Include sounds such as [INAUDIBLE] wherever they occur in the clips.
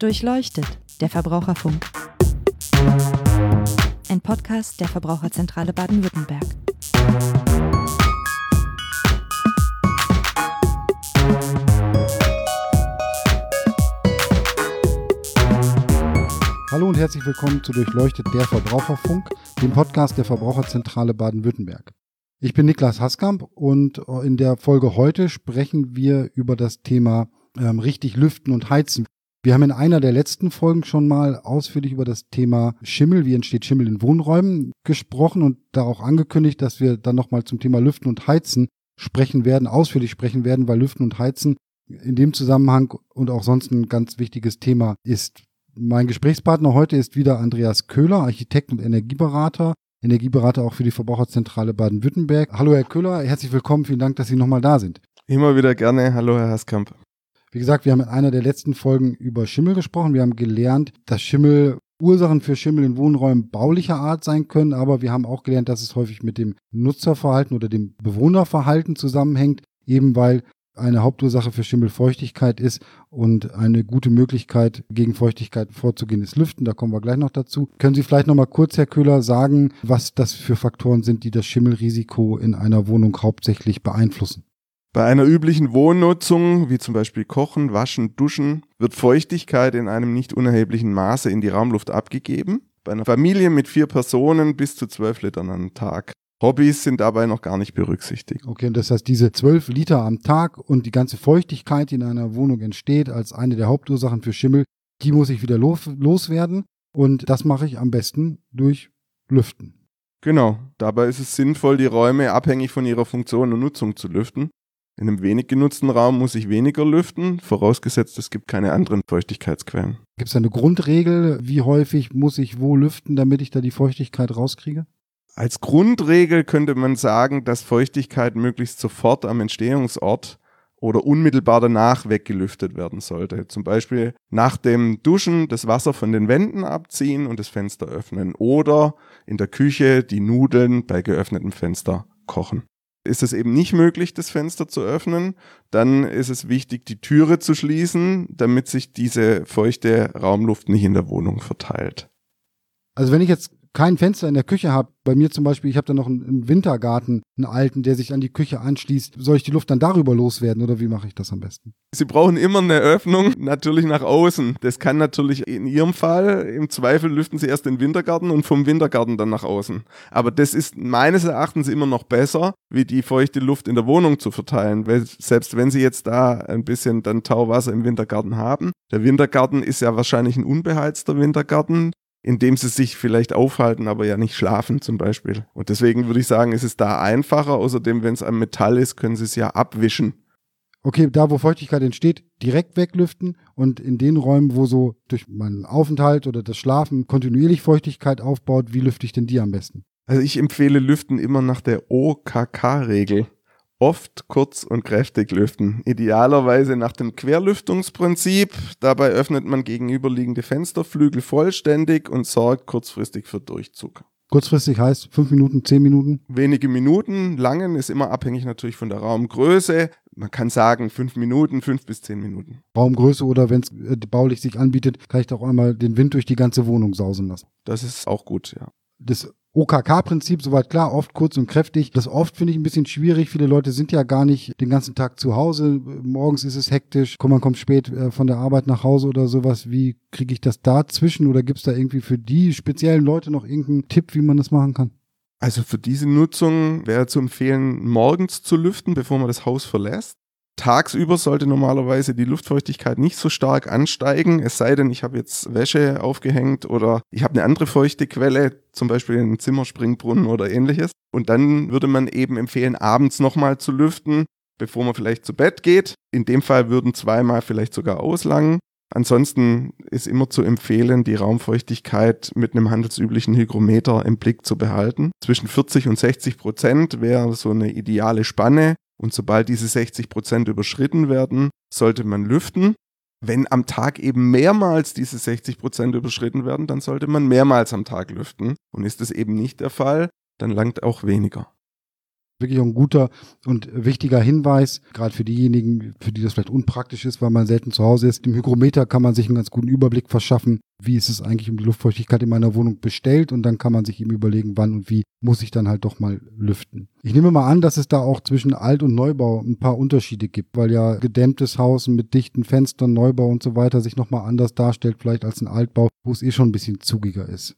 Durchleuchtet, der Verbraucherfunk. Ein Podcast der Verbraucherzentrale Baden-Württemberg. Hallo und herzlich willkommen zu Durchleuchtet der Verbraucherfunk, dem Podcast der Verbraucherzentrale Baden-Württemberg. Ich bin Niklas Haskamp und in der Folge heute sprechen wir über das Thema ähm, richtig lüften und heizen. Wir haben in einer der letzten Folgen schon mal ausführlich über das Thema Schimmel, wie entsteht Schimmel in Wohnräumen gesprochen und da auch angekündigt, dass wir dann nochmal zum Thema Lüften und Heizen sprechen werden, ausführlich sprechen werden, weil Lüften und Heizen in dem Zusammenhang und auch sonst ein ganz wichtiges Thema ist. Mein Gesprächspartner heute ist wieder Andreas Köhler, Architekt und Energieberater. Energieberater auch für die Verbraucherzentrale Baden-Württemberg. Hallo Herr Köhler, herzlich willkommen, vielen Dank, dass Sie nochmal da sind. Immer wieder gerne. Hallo Herr Haskamp. Wie gesagt, wir haben in einer der letzten Folgen über Schimmel gesprochen. Wir haben gelernt, dass Schimmel Ursachen für Schimmel in Wohnräumen baulicher Art sein können, aber wir haben auch gelernt, dass es häufig mit dem Nutzerverhalten oder dem Bewohnerverhalten zusammenhängt, eben weil eine Hauptursache für Schimmelfeuchtigkeit ist und eine gute Möglichkeit gegen Feuchtigkeit vorzugehen ist Lüften. Da kommen wir gleich noch dazu. Können Sie vielleicht noch mal kurz, Herr Köhler, sagen, was das für Faktoren sind, die das Schimmelrisiko in einer Wohnung hauptsächlich beeinflussen? Bei einer üblichen Wohnnutzung, wie zum Beispiel Kochen, Waschen, Duschen, wird Feuchtigkeit in einem nicht unerheblichen Maße in die Raumluft abgegeben. Bei einer Familie mit vier Personen bis zu zwölf Litern am Tag. Hobbys sind dabei noch gar nicht berücksichtigt. Okay, und das heißt, diese zwölf Liter am Tag und die ganze Feuchtigkeit, die in einer Wohnung entsteht, als eine der Hauptursachen für Schimmel, die muss ich wieder los, loswerden. Und das mache ich am besten durch Lüften. Genau, dabei ist es sinnvoll, die Räume abhängig von ihrer Funktion und Nutzung zu lüften. In einem wenig genutzten Raum muss ich weniger lüften, vorausgesetzt es gibt keine anderen Feuchtigkeitsquellen. Gibt es eine Grundregel, wie häufig muss ich wo lüften, damit ich da die Feuchtigkeit rauskriege? Als Grundregel könnte man sagen, dass Feuchtigkeit möglichst sofort am Entstehungsort oder unmittelbar danach weggelüftet werden sollte. Zum Beispiel nach dem Duschen das Wasser von den Wänden abziehen und das Fenster öffnen oder in der Küche die Nudeln bei geöffnetem Fenster kochen. Ist es eben nicht möglich, das Fenster zu öffnen, dann ist es wichtig, die Türe zu schließen, damit sich diese feuchte Raumluft nicht in der Wohnung verteilt. Also wenn ich jetzt kein Fenster in der Küche habe, bei mir zum Beispiel, ich habe da noch einen, Wintergarten, einen alten, der sich an die Küche anschließt, soll ich die Luft dann darüber loswerden oder wie mache ich das am besten? Sie brauchen immer eine Öffnung, natürlich nach außen. Das kann natürlich in Ihrem Fall, im Zweifel lüften Sie erst den Wintergarten und vom Wintergarten dann nach außen. Aber das ist meines Erachtens immer noch besser, wie die feuchte Luft in der Wohnung zu verteilen, weil selbst wenn Sie jetzt da ein bisschen dann Tauwasser im Wintergarten haben, der Wintergarten ist ja wahrscheinlich ein unbeheizter Wintergarten, in dem sie sich vielleicht aufhalten, aber ja nicht schlafen zum Beispiel. Und deswegen würde ich sagen, ist es da einfacher. Außerdem, wenn es am Metall ist, können sie es ja abwischen. Okay, da wo Feuchtigkeit entsteht, direkt weglüften und in den Räumen, wo so durch meinen Aufenthalt oder das Schlafen kontinuierlich Feuchtigkeit aufbaut, wie lüfte ich denn die am besten? Also ich empfehle Lüften immer nach der OKK-Regel oft kurz und kräftig lüften. Idealerweise nach dem Querlüftungsprinzip. Dabei öffnet man gegenüberliegende Fensterflügel vollständig und sorgt kurzfristig für Durchzug. Kurzfristig heißt fünf Minuten, zehn Minuten? Wenige Minuten. Langen ist immer abhängig natürlich von der Raumgröße. Man kann sagen fünf Minuten, fünf bis zehn Minuten. Raumgröße oder wenn es äh, baulich sich anbietet, kann ich doch einmal den Wind durch die ganze Wohnung sausen lassen. Das ist auch gut, ja. Das OKK-Prinzip, soweit klar, oft kurz und kräftig. Das oft finde ich ein bisschen schwierig. Viele Leute sind ja gar nicht den ganzen Tag zu Hause. Morgens ist es hektisch, man kommt spät äh, von der Arbeit nach Hause oder sowas. Wie kriege ich das dazwischen oder gibt es da irgendwie für die speziellen Leute noch irgendeinen Tipp, wie man das machen kann? Also für diese Nutzung wäre zu empfehlen, morgens zu lüften, bevor man das Haus verlässt. Tagsüber sollte normalerweise die Luftfeuchtigkeit nicht so stark ansteigen, es sei denn, ich habe jetzt Wäsche aufgehängt oder ich habe eine andere feuchte Quelle, zum Beispiel einen Zimmerspringbrunnen oder ähnliches. Und dann würde man eben empfehlen, abends nochmal zu lüften, bevor man vielleicht zu Bett geht. In dem Fall würden zweimal vielleicht sogar auslangen. Ansonsten ist immer zu empfehlen, die Raumfeuchtigkeit mit einem handelsüblichen Hygrometer im Blick zu behalten. Zwischen 40 und 60 Prozent wäre so eine ideale Spanne. Und sobald diese 60 Prozent überschritten werden, sollte man lüften. Wenn am Tag eben mehrmals diese 60 Prozent überschritten werden, dann sollte man mehrmals am Tag lüften. Und ist das eben nicht der Fall, dann langt auch weniger. Wirklich ein guter und wichtiger Hinweis, gerade für diejenigen, für die das vielleicht unpraktisch ist, weil man selten zu Hause ist. Im Hygrometer kann man sich einen ganz guten Überblick verschaffen, wie ist es eigentlich um die Luftfeuchtigkeit in meiner Wohnung bestellt und dann kann man sich eben überlegen, wann und wie muss ich dann halt doch mal lüften. Ich nehme mal an, dass es da auch zwischen Alt- und Neubau ein paar Unterschiede gibt, weil ja gedämmtes Haus mit dichten Fenstern, Neubau und so weiter sich nochmal anders darstellt, vielleicht als ein Altbau, wo es eh schon ein bisschen zugiger ist.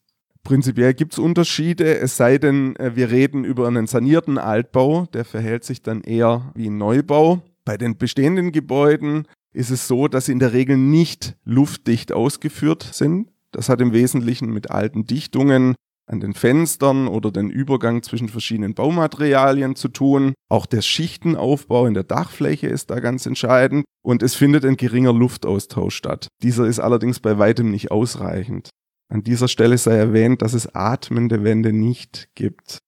Prinzipiell gibt es Unterschiede, es sei denn, äh, wir reden über einen sanierten Altbau, der verhält sich dann eher wie ein Neubau. Bei den bestehenden Gebäuden ist es so, dass sie in der Regel nicht luftdicht ausgeführt sind. Das hat im Wesentlichen mit alten Dichtungen an den Fenstern oder den Übergang zwischen verschiedenen Baumaterialien zu tun. Auch der Schichtenaufbau in der Dachfläche ist da ganz entscheidend und es findet ein geringer Luftaustausch statt. Dieser ist allerdings bei weitem nicht ausreichend. An dieser Stelle sei erwähnt, dass es atmende Wände nicht gibt.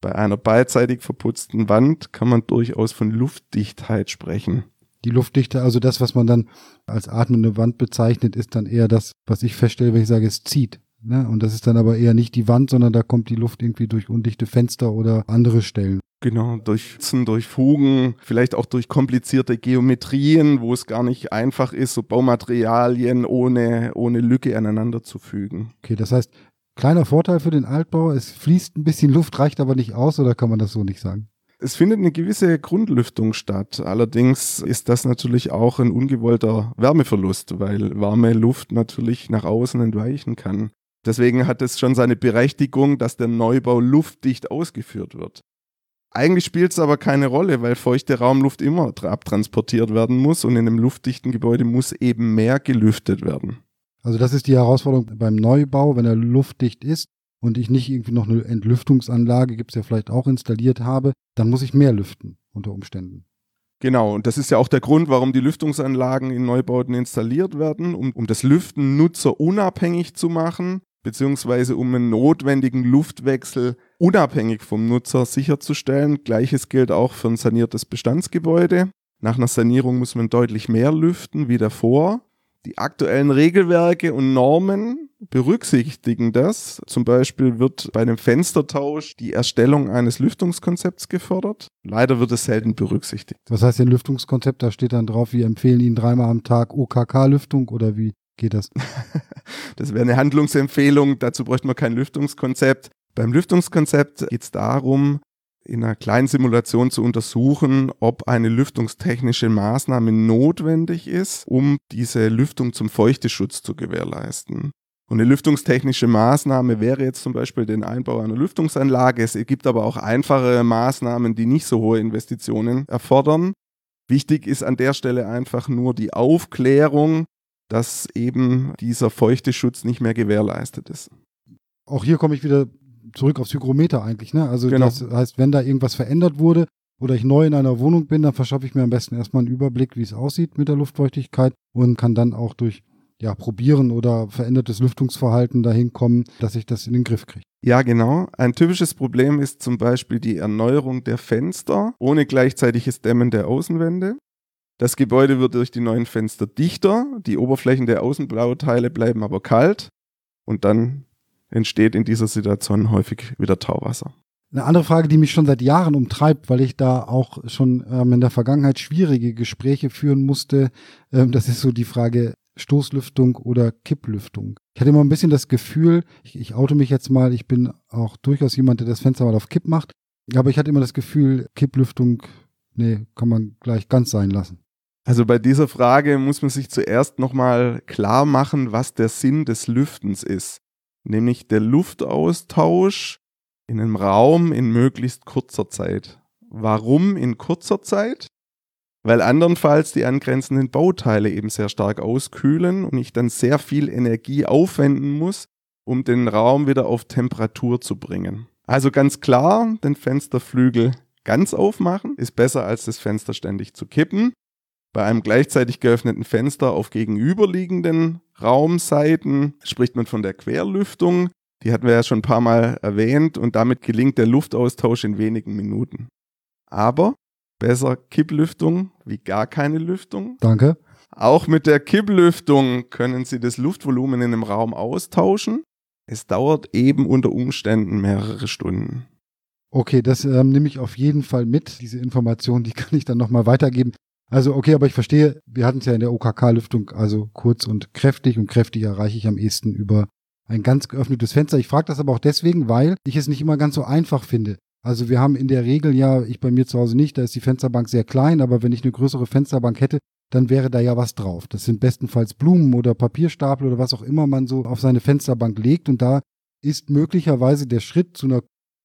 Bei einer beidseitig verputzten Wand kann man durchaus von Luftdichtheit sprechen. Die Luftdichte, also das, was man dann als atmende Wand bezeichnet, ist dann eher das, was ich feststelle, wenn ich sage, es zieht. Ne? Und das ist dann aber eher nicht die Wand, sondern da kommt die Luft irgendwie durch undichte Fenster oder andere Stellen. Genau, durch Pfützen, durch Fugen, vielleicht auch durch komplizierte Geometrien, wo es gar nicht einfach ist, so Baumaterialien ohne, ohne Lücke aneinander zu fügen. Okay, das heißt, kleiner Vorteil für den Altbau, es fließt ein bisschen Luft, reicht aber nicht aus, oder kann man das so nicht sagen? Es findet eine gewisse Grundlüftung statt. Allerdings ist das natürlich auch ein ungewollter Wärmeverlust, weil warme Luft natürlich nach außen entweichen kann. Deswegen hat es schon seine Berechtigung, dass der Neubau luftdicht ausgeführt wird. Eigentlich spielt es aber keine Rolle, weil feuchte Raumluft immer abtransportiert werden muss und in einem luftdichten Gebäude muss eben mehr gelüftet werden. Also das ist die Herausforderung beim Neubau, wenn er luftdicht ist und ich nicht irgendwie noch eine Entlüftungsanlage, gibt es ja vielleicht auch installiert habe, dann muss ich mehr lüften unter Umständen. Genau, und das ist ja auch der Grund, warum die Lüftungsanlagen in Neubauten installiert werden, um, um das Lüften nutzerunabhängig zu machen beziehungsweise um einen notwendigen Luftwechsel unabhängig vom Nutzer sicherzustellen. Gleiches gilt auch für ein saniertes Bestandsgebäude. Nach einer Sanierung muss man deutlich mehr lüften wie davor. Die aktuellen Regelwerke und Normen berücksichtigen das. Zum Beispiel wird bei einem Fenstertausch die Erstellung eines Lüftungskonzepts gefordert. Leider wird es selten berücksichtigt. Was heißt denn Lüftungskonzept? Da steht dann drauf, wir empfehlen Ihnen dreimal am Tag OKK-Lüftung oder wie? Geht das? [LAUGHS] das wäre eine Handlungsempfehlung. Dazu bräuchte man kein Lüftungskonzept. Beim Lüftungskonzept geht es darum, in einer kleinen Simulation zu untersuchen, ob eine lüftungstechnische Maßnahme notwendig ist, um diese Lüftung zum Feuchteschutz zu gewährleisten. Und eine lüftungstechnische Maßnahme wäre jetzt zum Beispiel den Einbau einer Lüftungsanlage. Es gibt aber auch einfache Maßnahmen, die nicht so hohe Investitionen erfordern. Wichtig ist an der Stelle einfach nur die Aufklärung dass eben dieser feuchte Schutz nicht mehr gewährleistet ist. Auch hier komme ich wieder zurück aufs Hygrometer eigentlich. Ne? Also genau. das heißt, wenn da irgendwas verändert wurde oder ich neu in einer Wohnung bin, dann verschaffe ich mir am besten erstmal einen Überblick, wie es aussieht mit der Luftfeuchtigkeit und kann dann auch durch ja, probieren oder verändertes Lüftungsverhalten dahin kommen, dass ich das in den Griff kriege. Ja, genau. Ein typisches Problem ist zum Beispiel die Erneuerung der Fenster ohne gleichzeitiges Dämmen der Außenwände. Das Gebäude wird durch die neuen Fenster dichter, die Oberflächen der Außenbauteile bleiben aber kalt und dann entsteht in dieser Situation häufig wieder Tauwasser. Eine andere Frage, die mich schon seit Jahren umtreibt, weil ich da auch schon ähm, in der Vergangenheit schwierige Gespräche führen musste, ähm, das ist so die Frage Stoßlüftung oder Kipplüftung. Ich hatte immer ein bisschen das Gefühl, ich, ich oute mich jetzt mal, ich bin auch durchaus jemand, der das Fenster mal auf Kipp macht, aber ich hatte immer das Gefühl, Kipplüftung, nee, kann man gleich ganz sein lassen. Also bei dieser Frage muss man sich zuerst nochmal klar machen, was der Sinn des Lüftens ist. Nämlich der Luftaustausch in einem Raum in möglichst kurzer Zeit. Warum in kurzer Zeit? Weil andernfalls die angrenzenden Bauteile eben sehr stark auskühlen und ich dann sehr viel Energie aufwenden muss, um den Raum wieder auf Temperatur zu bringen. Also ganz klar, den Fensterflügel ganz aufmachen ist besser als das Fenster ständig zu kippen. Bei einem gleichzeitig geöffneten Fenster auf gegenüberliegenden Raumseiten spricht man von der Querlüftung. Die hatten wir ja schon ein paar Mal erwähnt und damit gelingt der Luftaustausch in wenigen Minuten. Aber besser Kipplüftung wie gar keine Lüftung. Danke. Auch mit der Kipplüftung können Sie das Luftvolumen in einem Raum austauschen. Es dauert eben unter Umständen mehrere Stunden. Okay, das ähm, nehme ich auf jeden Fall mit. Diese Information, die kann ich dann nochmal weitergeben. Also okay, aber ich verstehe, wir hatten es ja in der OKK-Lüftung, also kurz und kräftig und kräftig erreiche ich am ehesten über ein ganz geöffnetes Fenster. Ich frage das aber auch deswegen, weil ich es nicht immer ganz so einfach finde. Also wir haben in der Regel ja, ich bei mir zu Hause nicht, da ist die Fensterbank sehr klein, aber wenn ich eine größere Fensterbank hätte, dann wäre da ja was drauf. Das sind bestenfalls Blumen oder Papierstapel oder was auch immer man so auf seine Fensterbank legt und da ist möglicherweise der Schritt zu einer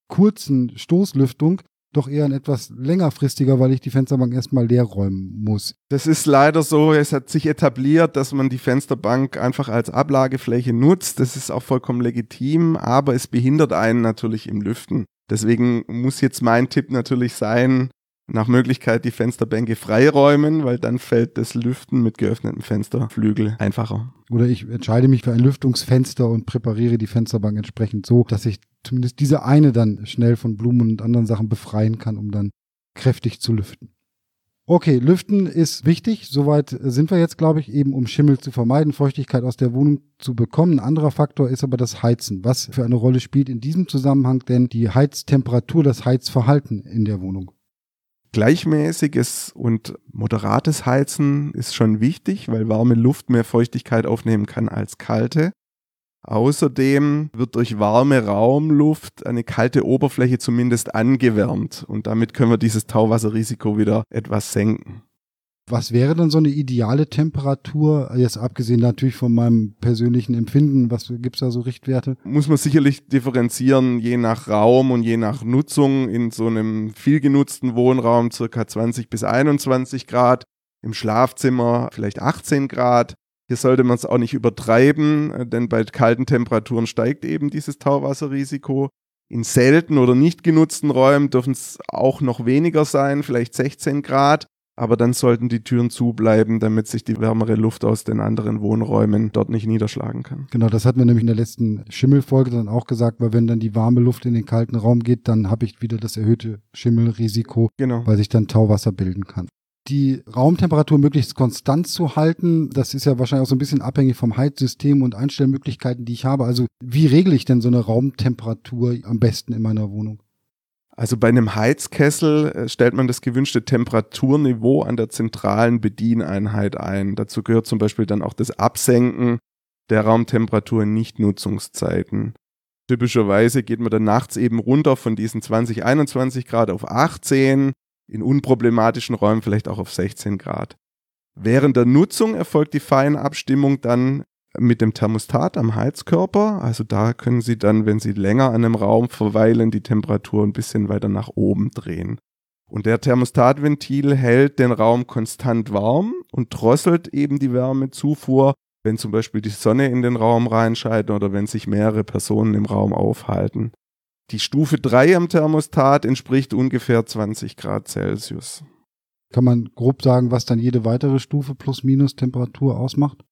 kurzen Stoßlüftung doch eher ein etwas längerfristiger, weil ich die Fensterbank erstmal leer räumen muss. Das ist leider so, es hat sich etabliert, dass man die Fensterbank einfach als Ablagefläche nutzt. Das ist auch vollkommen legitim, aber es behindert einen natürlich im Lüften. Deswegen muss jetzt mein Tipp natürlich sein, nach Möglichkeit die Fensterbänke freiräumen, weil dann fällt das Lüften mit geöffnetem Fensterflügel einfacher. Oder ich entscheide mich für ein Lüftungsfenster und präpariere die Fensterbank entsprechend so, dass ich zumindest diese eine dann schnell von Blumen und anderen Sachen befreien kann, um dann kräftig zu lüften. Okay, Lüften ist wichtig. Soweit sind wir jetzt, glaube ich, eben um Schimmel zu vermeiden, Feuchtigkeit aus der Wohnung zu bekommen. Ein anderer Faktor ist aber das Heizen. Was für eine Rolle spielt in diesem Zusammenhang denn die Heiztemperatur, das Heizverhalten in der Wohnung? Gleichmäßiges und moderates Heizen ist schon wichtig, weil warme Luft mehr Feuchtigkeit aufnehmen kann als kalte. Außerdem wird durch warme Raumluft eine kalte Oberfläche zumindest angewärmt und damit können wir dieses Tauwasserrisiko wieder etwas senken. Was wäre dann so eine ideale Temperatur, jetzt abgesehen natürlich von meinem persönlichen Empfinden, was gibt's da so Richtwerte? Muss man sicherlich differenzieren, je nach Raum und je nach Nutzung. In so einem viel genutzten Wohnraum circa 20 bis 21 Grad, im Schlafzimmer vielleicht 18 Grad. Hier sollte man es auch nicht übertreiben, denn bei kalten Temperaturen steigt eben dieses Tauwasserrisiko. In selten oder nicht genutzten Räumen dürfen es auch noch weniger sein, vielleicht 16 Grad. Aber dann sollten die Türen zubleiben, damit sich die wärmere Luft aus den anderen Wohnräumen dort nicht niederschlagen kann. Genau, das hatten wir nämlich in der letzten Schimmelfolge dann auch gesagt, weil wenn dann die warme Luft in den kalten Raum geht, dann habe ich wieder das erhöhte Schimmelrisiko, genau. weil sich dann Tauwasser bilden kann die Raumtemperatur möglichst konstant zu halten. Das ist ja wahrscheinlich auch so ein bisschen abhängig vom Heizsystem und Einstellmöglichkeiten, die ich habe. Also wie regle ich denn so eine Raumtemperatur am besten in meiner Wohnung? Also bei einem Heizkessel äh, stellt man das gewünschte Temperaturniveau an der zentralen Bedieneinheit ein. Dazu gehört zum Beispiel dann auch das Absenken der Raumtemperatur in Nichtnutzungszeiten. Typischerweise geht man dann nachts eben runter von diesen 20, 21 Grad auf 18 in unproblematischen Räumen vielleicht auch auf 16 Grad. Während der Nutzung erfolgt die Feinabstimmung dann mit dem Thermostat am Heizkörper. Also da können Sie dann, wenn Sie länger an einem Raum verweilen, die Temperatur ein bisschen weiter nach oben drehen. Und der Thermostatventil hält den Raum konstant warm und drosselt eben die Wärmezufuhr, wenn zum Beispiel die Sonne in den Raum reinscheidet oder wenn sich mehrere Personen im Raum aufhalten. Die Stufe 3 am Thermostat entspricht ungefähr 20 Grad Celsius. Kann man grob sagen, was dann jede weitere Stufe plus minus Temperatur ausmacht?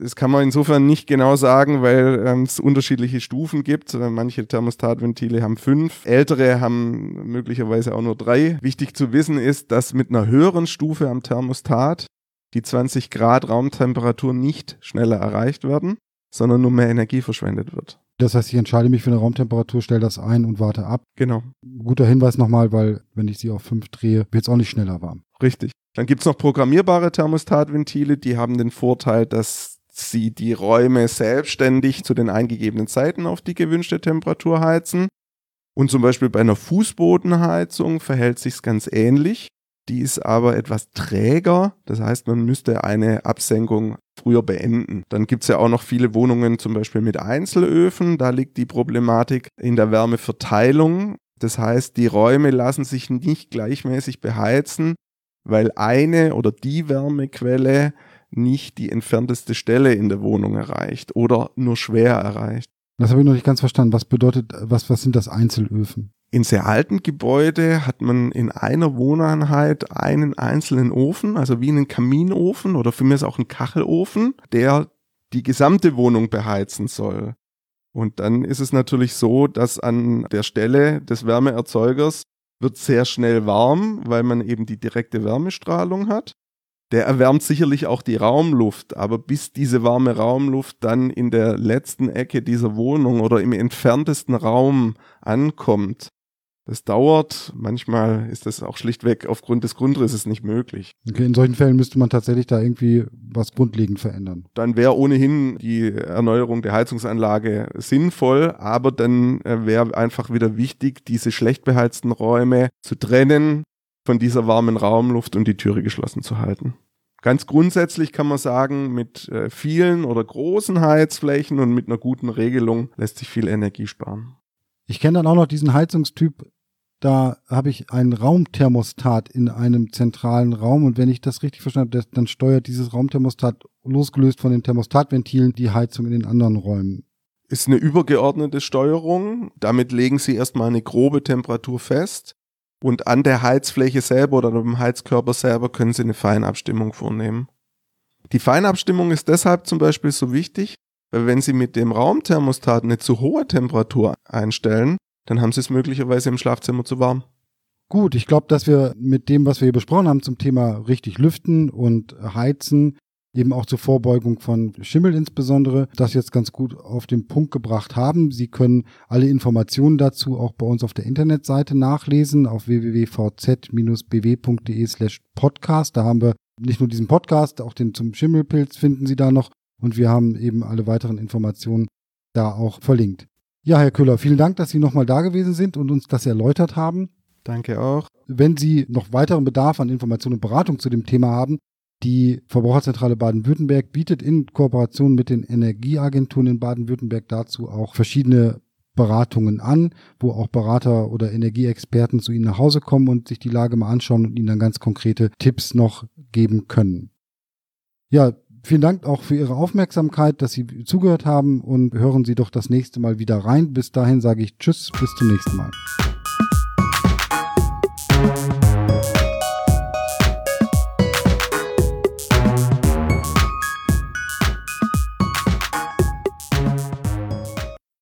Das kann man insofern nicht genau sagen, weil ähm, es unterschiedliche Stufen gibt. Äh, manche Thermostatventile haben fünf, ältere haben möglicherweise auch nur drei. Wichtig zu wissen ist, dass mit einer höheren Stufe am Thermostat die 20 Grad Raumtemperatur nicht schneller erreicht werden, sondern nur mehr Energie verschwendet wird. Das heißt, ich entscheide mich für eine Raumtemperatur, stelle das ein und warte ab. Genau. Guter Hinweis nochmal, weil wenn ich sie auf 5 drehe, wird es auch nicht schneller warm. Richtig. Dann gibt es noch programmierbare Thermostatventile, die haben den Vorteil, dass sie die Räume selbstständig zu den eingegebenen Zeiten auf die gewünschte Temperatur heizen. Und zum Beispiel bei einer Fußbodenheizung verhält sich ganz ähnlich. Die ist aber etwas träger. Das heißt, man müsste eine Absenkung früher beenden. Dann gibt es ja auch noch viele Wohnungen, zum Beispiel mit Einzelöfen. Da liegt die Problematik in der Wärmeverteilung. Das heißt, die Räume lassen sich nicht gleichmäßig beheizen, weil eine oder die Wärmequelle nicht die entfernteste Stelle in der Wohnung erreicht oder nur schwer erreicht. Das habe ich noch nicht ganz verstanden. Was bedeutet, was, was sind das Einzelöfen? In sehr alten Gebäude hat man in einer Wohneinheit einen einzelnen Ofen, also wie einen Kaminofen oder für mich ist auch ein Kachelofen, der die gesamte Wohnung beheizen soll. Und dann ist es natürlich so, dass an der Stelle des Wärmeerzeugers wird sehr schnell warm, weil man eben die direkte Wärmestrahlung hat. Der erwärmt sicherlich auch die Raumluft, aber bis diese warme Raumluft dann in der letzten Ecke dieser Wohnung oder im entferntesten Raum ankommt, Das dauert. Manchmal ist das auch schlichtweg aufgrund des Grundrisses nicht möglich. Okay, in solchen Fällen müsste man tatsächlich da irgendwie was grundlegend verändern. Dann wäre ohnehin die Erneuerung der Heizungsanlage sinnvoll, aber dann äh, wäre einfach wieder wichtig, diese schlecht beheizten Räume zu trennen von dieser warmen Raumluft und die Türe geschlossen zu halten. Ganz grundsätzlich kann man sagen, mit äh, vielen oder großen Heizflächen und mit einer guten Regelung lässt sich viel Energie sparen. Ich kenne dann auch noch diesen Heizungstyp, da habe ich einen Raumthermostat in einem zentralen Raum und wenn ich das richtig verstanden habe, dann steuert dieses Raumthermostat losgelöst von den Thermostatventilen die Heizung in den anderen Räumen. Ist eine übergeordnete Steuerung. Damit legen Sie erstmal eine grobe Temperatur fest und an der Heizfläche selber oder dem Heizkörper selber können Sie eine Feinabstimmung vornehmen. Die Feinabstimmung ist deshalb zum Beispiel so wichtig, weil wenn Sie mit dem Raumthermostat eine zu hohe Temperatur einstellen, dann haben Sie es möglicherweise im Schlafzimmer zu warm. Gut, ich glaube, dass wir mit dem, was wir hier besprochen haben zum Thema richtig lüften und heizen, eben auch zur Vorbeugung von Schimmel insbesondere, das jetzt ganz gut auf den Punkt gebracht haben. Sie können alle Informationen dazu auch bei uns auf der Internetseite nachlesen auf www.vz-bw.de slash podcast. Da haben wir nicht nur diesen Podcast, auch den zum Schimmelpilz finden Sie da noch und wir haben eben alle weiteren Informationen da auch verlinkt. Ja, Herr Köhler, vielen Dank, dass Sie nochmal da gewesen sind und uns das erläutert haben. Danke auch. Wenn Sie noch weiteren Bedarf an Informationen und Beratung zu dem Thema haben, die Verbraucherzentrale Baden-Württemberg bietet in Kooperation mit den Energieagenturen in Baden-Württemberg dazu auch verschiedene Beratungen an, wo auch Berater oder Energieexperten zu Ihnen nach Hause kommen und sich die Lage mal anschauen und Ihnen dann ganz konkrete Tipps noch geben können. Ja, Vielen Dank auch für Ihre Aufmerksamkeit, dass Sie zugehört haben und hören Sie doch das nächste Mal wieder rein. Bis dahin sage ich Tschüss, bis zum nächsten Mal.